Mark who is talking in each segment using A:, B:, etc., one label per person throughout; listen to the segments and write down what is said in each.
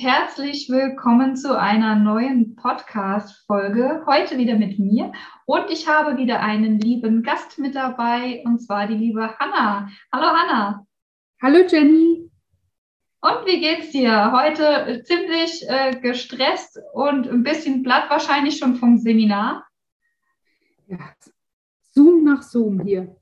A: Herzlich willkommen zu einer neuen Podcast-Folge. Heute wieder mit mir und ich habe wieder einen lieben Gast mit dabei und zwar die liebe Hanna. Hallo Hanna.
B: Hallo Jenny.
A: Und wie geht's dir? Heute ziemlich äh, gestresst und ein bisschen platt wahrscheinlich schon vom Seminar.
B: Ja, Zoom nach Zoom hier.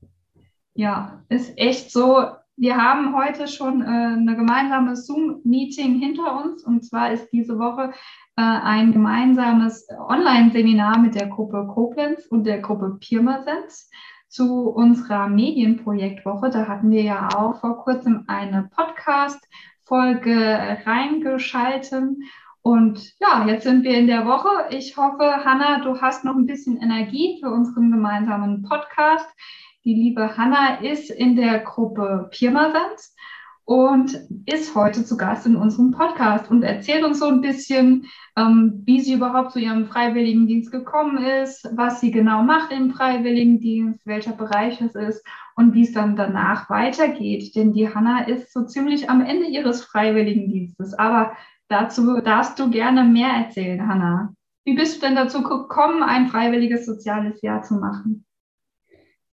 A: Ja, ist echt so wir haben heute schon äh, eine gemeinsame Zoom-Meeting hinter uns. Und zwar ist diese Woche äh, ein gemeinsames Online-Seminar mit der Gruppe Koblenz und der Gruppe Pirmasens zu unserer Medienprojektwoche. Da hatten wir ja auch vor kurzem eine Podcast-Folge reingeschalten. Und ja, jetzt sind wir in der Woche. Ich hoffe, Hanna, du hast noch ein bisschen Energie für unseren gemeinsamen Podcast. Die liebe Hanna ist in der Gruppe Pirmasens und ist heute zu Gast in unserem Podcast und erzählt uns so ein bisschen, ähm, wie sie überhaupt zu ihrem Freiwilligendienst gekommen ist, was sie genau macht im Freiwilligendienst, welcher Bereich es ist und wie es dann danach weitergeht. Denn die Hanna ist so ziemlich am Ende ihres Freiwilligendienstes. Aber dazu darfst du gerne mehr erzählen, Hanna. Wie bist du denn dazu gekommen, ein freiwilliges soziales Jahr zu machen?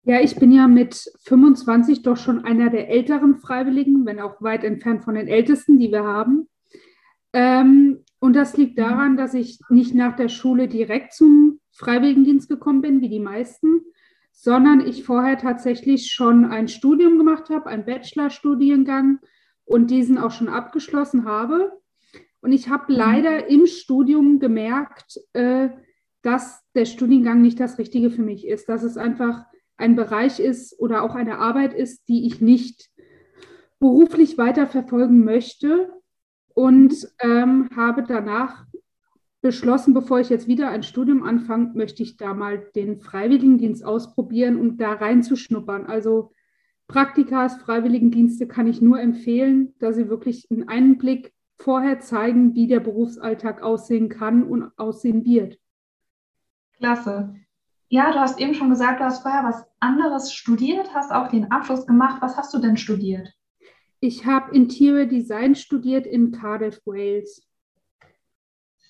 B: Ja, ich bin ja mit 25 doch schon einer der älteren Freiwilligen, wenn auch weit entfernt von den ältesten, die wir haben. Ähm, und das liegt daran, dass ich nicht nach der Schule direkt zum Freiwilligendienst gekommen bin, wie die meisten, sondern ich vorher tatsächlich schon ein Studium gemacht habe, einen Bachelorstudiengang und diesen auch schon abgeschlossen habe. Und ich habe leider im Studium gemerkt, äh, dass der Studiengang nicht das Richtige für mich ist, dass es einfach ein Bereich ist oder auch eine Arbeit ist, die ich nicht beruflich weiter verfolgen möchte und ähm, habe danach beschlossen, bevor ich jetzt wieder ein Studium anfange, möchte ich da mal den Freiwilligendienst ausprobieren und da reinzuschnuppern. Also Praktikas, Freiwilligendienste kann ich nur empfehlen, da sie wirklich in einen Blick vorher zeigen, wie der Berufsalltag aussehen kann und aussehen wird.
A: Klasse. Ja, du hast eben schon gesagt, du hast vorher was anderes studiert, hast auch den Abschluss gemacht. Was hast du denn studiert?
B: Ich habe Interior Design studiert in Cardiff, Wales.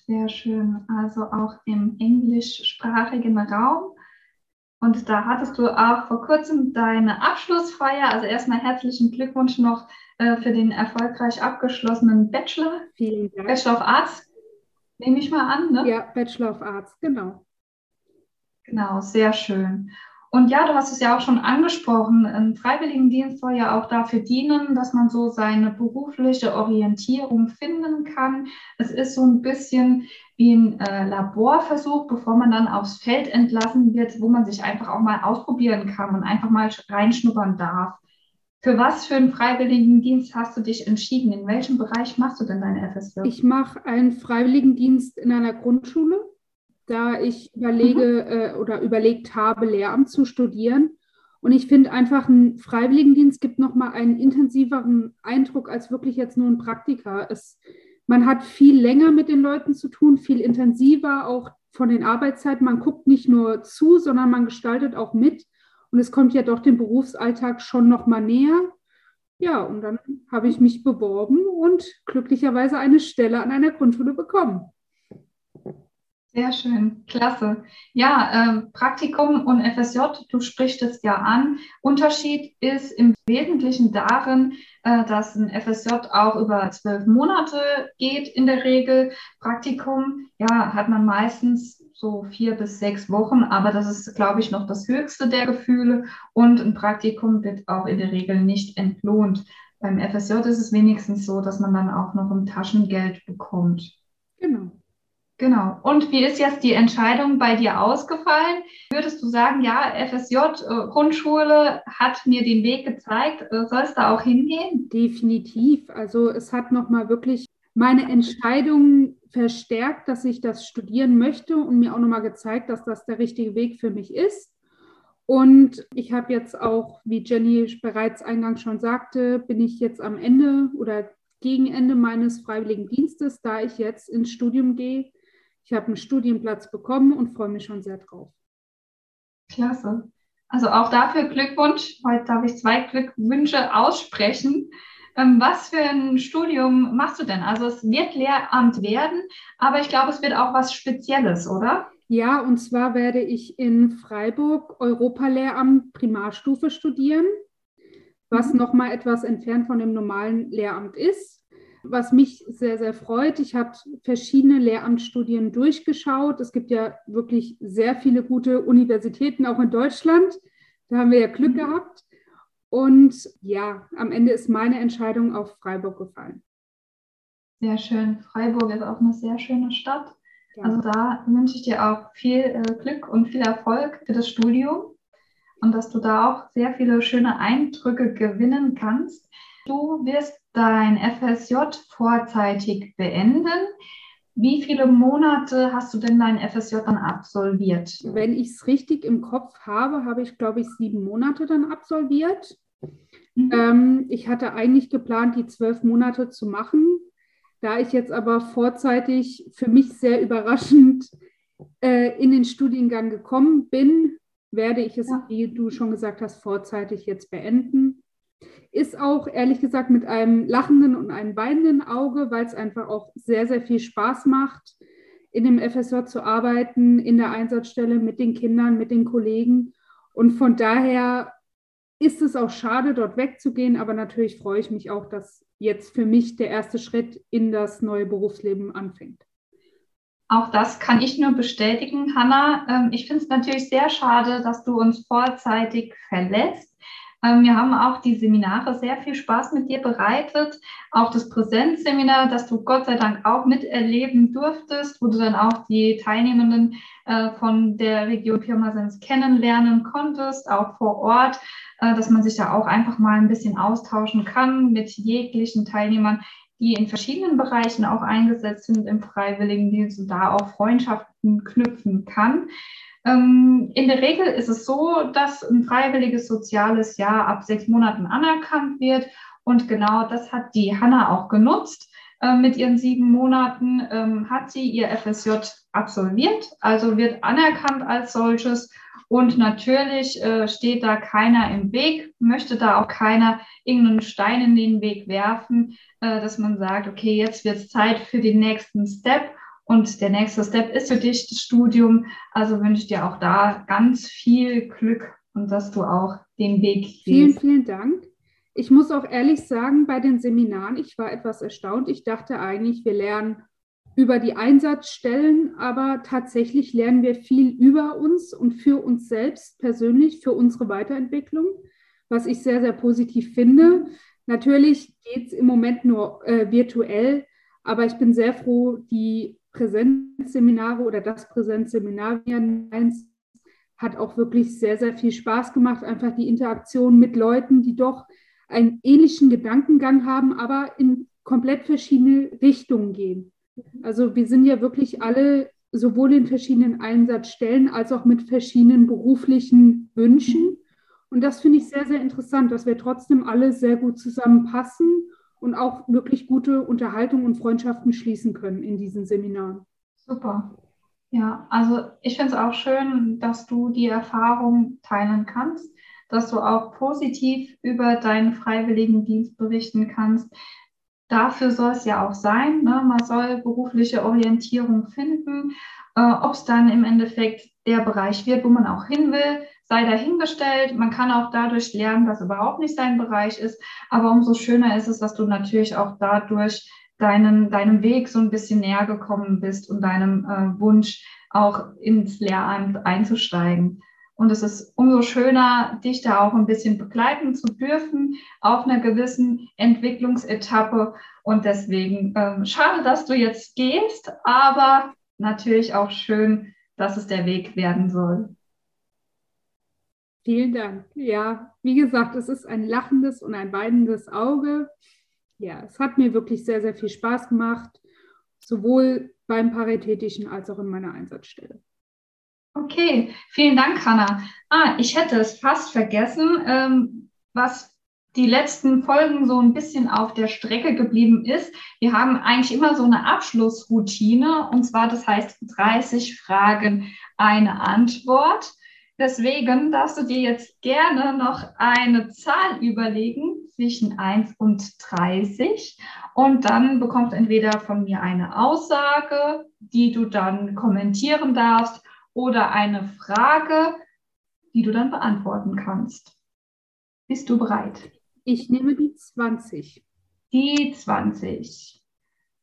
A: Sehr schön. Also auch im englischsprachigen Raum. Und da hattest du auch vor kurzem deine Abschlussfeier. Also erstmal herzlichen Glückwunsch noch äh, für den erfolgreich abgeschlossenen Bachelor.
B: Vielen Dank.
A: Bachelor of Arts, nehme ich mal an.
B: Ne? Ja, Bachelor of Arts, genau.
A: Genau, sehr schön. Und ja, du hast es ja auch schon angesprochen, ein Freiwilligendienst soll ja auch dafür dienen, dass man so seine berufliche Orientierung finden kann. Es ist so ein bisschen wie ein äh, Laborversuch, bevor man dann aufs Feld entlassen wird, wo man sich einfach auch mal ausprobieren kann und einfach mal reinschnuppern darf. Für was für einen Freiwilligendienst hast du dich entschieden? In welchem Bereich machst du denn deine FSW?
B: Ich mache einen Freiwilligendienst in einer Grundschule da ich überlege mhm. äh, oder überlegt habe, Lehramt zu studieren. Und ich finde einfach, ein Freiwilligendienst gibt nochmal einen intensiveren Eindruck als wirklich jetzt nur ein Praktika. Es, man hat viel länger mit den Leuten zu tun, viel intensiver, auch von den Arbeitszeiten. Man guckt nicht nur zu, sondern man gestaltet auch mit. Und es kommt ja doch dem Berufsalltag schon nochmal näher. Ja, und dann habe ich mich beworben und glücklicherweise eine Stelle an einer Grundschule bekommen.
A: Sehr schön, klasse. Ja, äh, Praktikum und FSJ, du sprichst es ja an. Unterschied ist im Wesentlichen darin, äh, dass ein FSJ auch über zwölf Monate geht in der Regel. Praktikum, ja, hat man meistens so vier bis sechs Wochen, aber das ist, glaube ich, noch das höchste der Gefühle. Und ein Praktikum wird auch in der Regel nicht entlohnt. Beim FSJ ist es wenigstens so, dass man dann auch noch ein Taschengeld bekommt.
B: Genau.
A: Genau. Und wie ist jetzt die Entscheidung bei dir ausgefallen? Würdest du sagen, ja, FSJ, äh, Grundschule hat mir den Weg gezeigt, äh, soll es da auch hingehen?
B: Definitiv. Also es hat nochmal wirklich meine Entscheidung verstärkt, dass ich das studieren möchte und mir auch nochmal gezeigt, dass das der richtige Weg für mich ist. Und ich habe jetzt auch, wie Jenny bereits eingangs schon sagte, bin ich jetzt am Ende oder gegen Ende meines freiwilligen Dienstes, da ich jetzt ins Studium gehe ich habe einen Studienplatz bekommen und freue mich schon sehr drauf.
A: Klasse. Also auch dafür Glückwunsch. Heute darf ich zwei Glückwünsche aussprechen. Ähm, was für ein Studium machst du denn? Also es wird Lehramt werden, aber ich glaube, es wird auch was Spezielles, oder?
B: Ja, und zwar werde ich in Freiburg Europalehramt Primarstufe studieren, was mhm. nochmal etwas entfernt von dem normalen Lehramt ist. Was mich sehr, sehr freut, ich habe verschiedene Lehramtsstudien durchgeschaut. Es gibt ja wirklich sehr viele gute Universitäten, auch in Deutschland. Da haben wir ja Glück mhm. gehabt. Und ja, am Ende ist meine Entscheidung auf Freiburg gefallen.
A: Sehr schön. Freiburg ist auch eine sehr schöne Stadt. Ja. Also da wünsche ich dir auch viel äh, Glück und viel Erfolg für das Studium und dass du da auch sehr viele schöne Eindrücke gewinnen kannst. Du wirst dein FSJ vorzeitig beenden. Wie viele Monate hast du denn dein FSJ dann absolviert?
B: Wenn ich es richtig im Kopf habe, habe ich, glaube ich, sieben Monate dann absolviert. Mhm. Ähm, ich hatte eigentlich geplant, die zwölf Monate zu machen. Da ich jetzt aber vorzeitig für mich sehr überraschend äh, in den Studiengang gekommen bin, werde ich es, ja. wie du schon gesagt hast, vorzeitig jetzt beenden. Ist auch ehrlich gesagt mit einem lachenden und einem weinenden Auge, weil es einfach auch sehr, sehr viel Spaß macht, in dem FSJ zu arbeiten, in der Einsatzstelle mit den Kindern, mit den Kollegen. Und von daher ist es auch schade, dort wegzugehen, aber natürlich freue ich mich auch, dass jetzt für mich der erste Schritt in das neue Berufsleben anfängt.
A: Auch das kann ich nur bestätigen, Hanna. Ähm, ich finde es natürlich sehr schade, dass du uns vorzeitig verlässt. Ähm, wir haben auch die Seminare sehr viel Spaß mit dir bereitet. Auch das Präsenzseminar, das du Gott sei Dank auch miterleben durftest, wo du dann auch die Teilnehmenden äh, von der Region Pirmasens kennenlernen konntest, auch vor Ort, äh, dass man sich da auch einfach mal ein bisschen austauschen kann mit jeglichen Teilnehmern, die in verschiedenen Bereichen auch eingesetzt sind im Freiwilligendienst und da auch Freundschaften knüpfen kann. Ähm, in der Regel ist es so, dass ein freiwilliges soziales Jahr ab sechs Monaten anerkannt wird. Und genau das hat die Hanna auch genutzt. Äh, mit ihren sieben Monaten ähm, hat sie ihr FSJ absolviert, also wird anerkannt als solches. Und natürlich äh, steht da keiner im Weg, möchte da auch keiner irgendeinen Stein in den Weg werfen, äh, dass man sagt, okay, jetzt wird es Zeit für den nächsten Step. Und der nächste Step ist für dich das Studium. Also wünsche ich dir auch da ganz viel Glück und dass du auch den Weg
B: gehst. Vielen, vielen Dank. Ich muss auch ehrlich sagen, bei den Seminaren, ich war etwas erstaunt. Ich dachte eigentlich, wir lernen über die Einsatzstellen, aber tatsächlich lernen wir viel über uns und für uns selbst persönlich, für unsere Weiterentwicklung, was ich sehr, sehr positiv finde. Natürlich geht es im Moment nur äh, virtuell, aber ich bin sehr froh, die Präsenzseminare oder das Präsenzseminar hat auch wirklich sehr, sehr viel Spaß gemacht. Einfach die Interaktion mit Leuten, die doch einen ähnlichen Gedankengang haben, aber in komplett verschiedene Richtungen gehen. Also wir sind ja wirklich alle sowohl in verschiedenen Einsatzstellen als auch mit verschiedenen beruflichen Wünschen. Und das finde ich sehr, sehr interessant, dass wir trotzdem alle sehr gut zusammenpassen und auch wirklich gute Unterhaltung und Freundschaften schließen können in diesen Seminaren.
A: Super. Ja, also ich finde es auch schön, dass du die Erfahrung teilen kannst, dass du auch positiv über deinen Freiwilligendienst berichten kannst. Dafür soll es ja auch sein. Ne? Man soll berufliche Orientierung finden. Äh, Ob es dann im Endeffekt der Bereich wird, wo man auch hin will, sei dahingestellt. Man kann auch dadurch lernen, dass überhaupt nicht sein Bereich ist. Aber umso schöner ist es, dass du natürlich auch dadurch deinen, deinem Weg so ein bisschen näher gekommen bist und deinem äh, Wunsch auch ins Lehramt einzusteigen. Und es ist umso schöner, dich da auch ein bisschen begleiten zu dürfen auf einer gewissen Entwicklungsetappe. Und deswegen ähm, schade, dass du jetzt gehst, aber natürlich auch schön, dass es der Weg werden soll.
B: Vielen Dank. Ja, wie gesagt, es ist ein lachendes und ein weinendes Auge. Ja, es hat mir wirklich sehr, sehr viel Spaß gemacht, sowohl beim Paritätischen als auch in meiner Einsatzstelle.
A: Okay, vielen Dank, Hanna. Ah, ich hätte es fast vergessen, ähm, was die letzten Folgen so ein bisschen auf der Strecke geblieben ist. Wir haben eigentlich immer so eine Abschlussroutine und zwar, das heißt 30 Fragen, eine Antwort. Deswegen darfst du dir jetzt gerne noch eine Zahl überlegen, zwischen 1 und 30 und dann bekommst du entweder von mir eine Aussage, die du dann kommentieren darfst oder eine Frage, die du dann beantworten kannst. Bist du bereit?
B: Ich nehme die 20.
A: Die 20.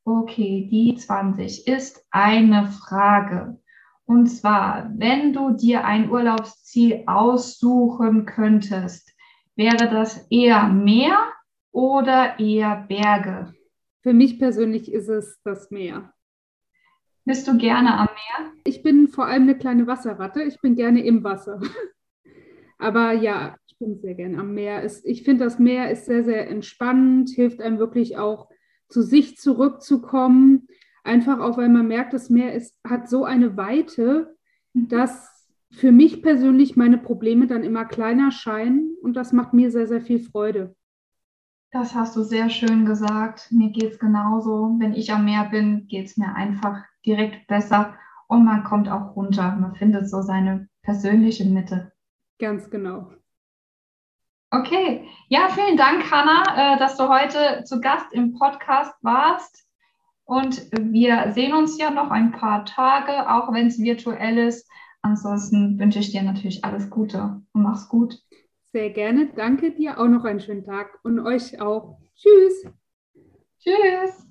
A: Okay, die 20 ist eine Frage. Und zwar, wenn du dir ein Urlaubsziel aussuchen könntest, wäre das eher Meer oder eher Berge?
B: Für mich persönlich ist es das Meer.
A: Bist du gerne am Meer?
B: Ich bin vor allem eine kleine Wasserratte. Ich bin gerne im Wasser. Aber ja, ich bin sehr gerne am Meer. Ich finde, das Meer ist sehr, sehr entspannend, hilft einem wirklich auch zu sich zurückzukommen. Einfach auch, weil man merkt, das Meer ist, hat so eine Weite, mhm. dass für mich persönlich meine Probleme dann immer kleiner scheinen und das macht mir sehr, sehr viel Freude.
A: Das hast du sehr schön gesagt. Mir geht es genauso. Wenn ich am Meer bin, geht es mir einfach direkt besser und man kommt auch runter. Man findet so seine persönliche Mitte.
B: Ganz genau.
A: Okay, ja, vielen Dank, Hanna, äh, dass du heute zu Gast im Podcast warst. Und wir sehen uns ja noch ein paar Tage, auch wenn es virtuell ist. Ansonsten wünsche ich dir natürlich alles Gute und mach's gut.
B: Sehr gerne. Danke dir. Auch noch einen schönen Tag und euch auch. Tschüss.
A: Tschüss.